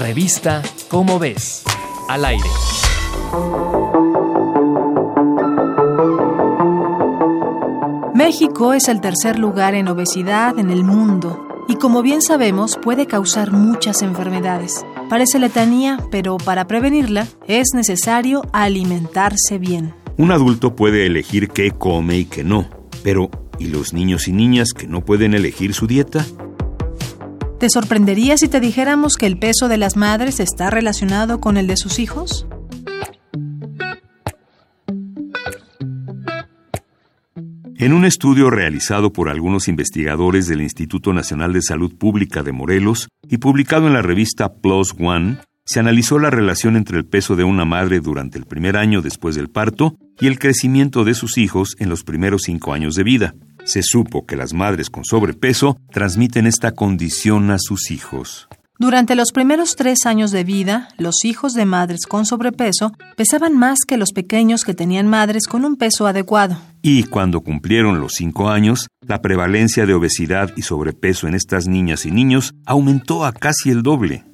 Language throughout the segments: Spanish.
Revista Cómo ves. Al aire. México es el tercer lugar en obesidad en el mundo y como bien sabemos puede causar muchas enfermedades. Parece letanía, pero para prevenirla es necesario alimentarse bien. Un adulto puede elegir qué come y qué no, pero ¿y los niños y niñas que no pueden elegir su dieta? ¿Te sorprendería si te dijéramos que el peso de las madres está relacionado con el de sus hijos? En un estudio realizado por algunos investigadores del Instituto Nacional de Salud Pública de Morelos y publicado en la revista Plus One, se analizó la relación entre el peso de una madre durante el primer año después del parto y el crecimiento de sus hijos en los primeros cinco años de vida. Se supo que las madres con sobrepeso transmiten esta condición a sus hijos. Durante los primeros tres años de vida, los hijos de madres con sobrepeso pesaban más que los pequeños que tenían madres con un peso adecuado. Y cuando cumplieron los cinco años, la prevalencia de obesidad y sobrepeso en estas niñas y niños aumentó a casi el doble.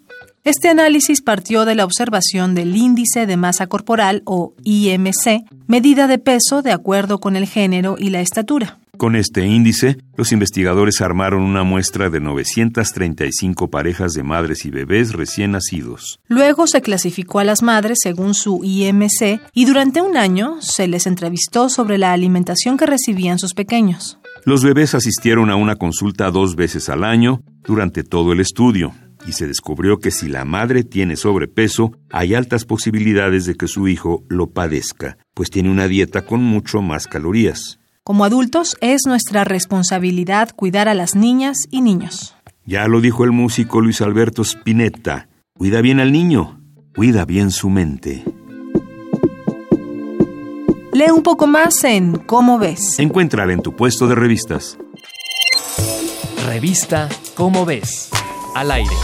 Este análisis partió de la observación del índice de masa corporal o IMC, medida de peso de acuerdo con el género y la estatura. Con este índice, los investigadores armaron una muestra de 935 parejas de madres y bebés recién nacidos. Luego se clasificó a las madres según su IMC y durante un año se les entrevistó sobre la alimentación que recibían sus pequeños. Los bebés asistieron a una consulta dos veces al año durante todo el estudio y se descubrió que si la madre tiene sobrepeso, hay altas posibilidades de que su hijo lo padezca, pues tiene una dieta con mucho más calorías. Como adultos es nuestra responsabilidad cuidar a las niñas y niños. Ya lo dijo el músico Luis Alberto Spinetta, cuida bien al niño, cuida bien su mente. Lee un poco más en Cómo ves. Encuéntrala en tu puesto de revistas. Revista Cómo ves. Al aire.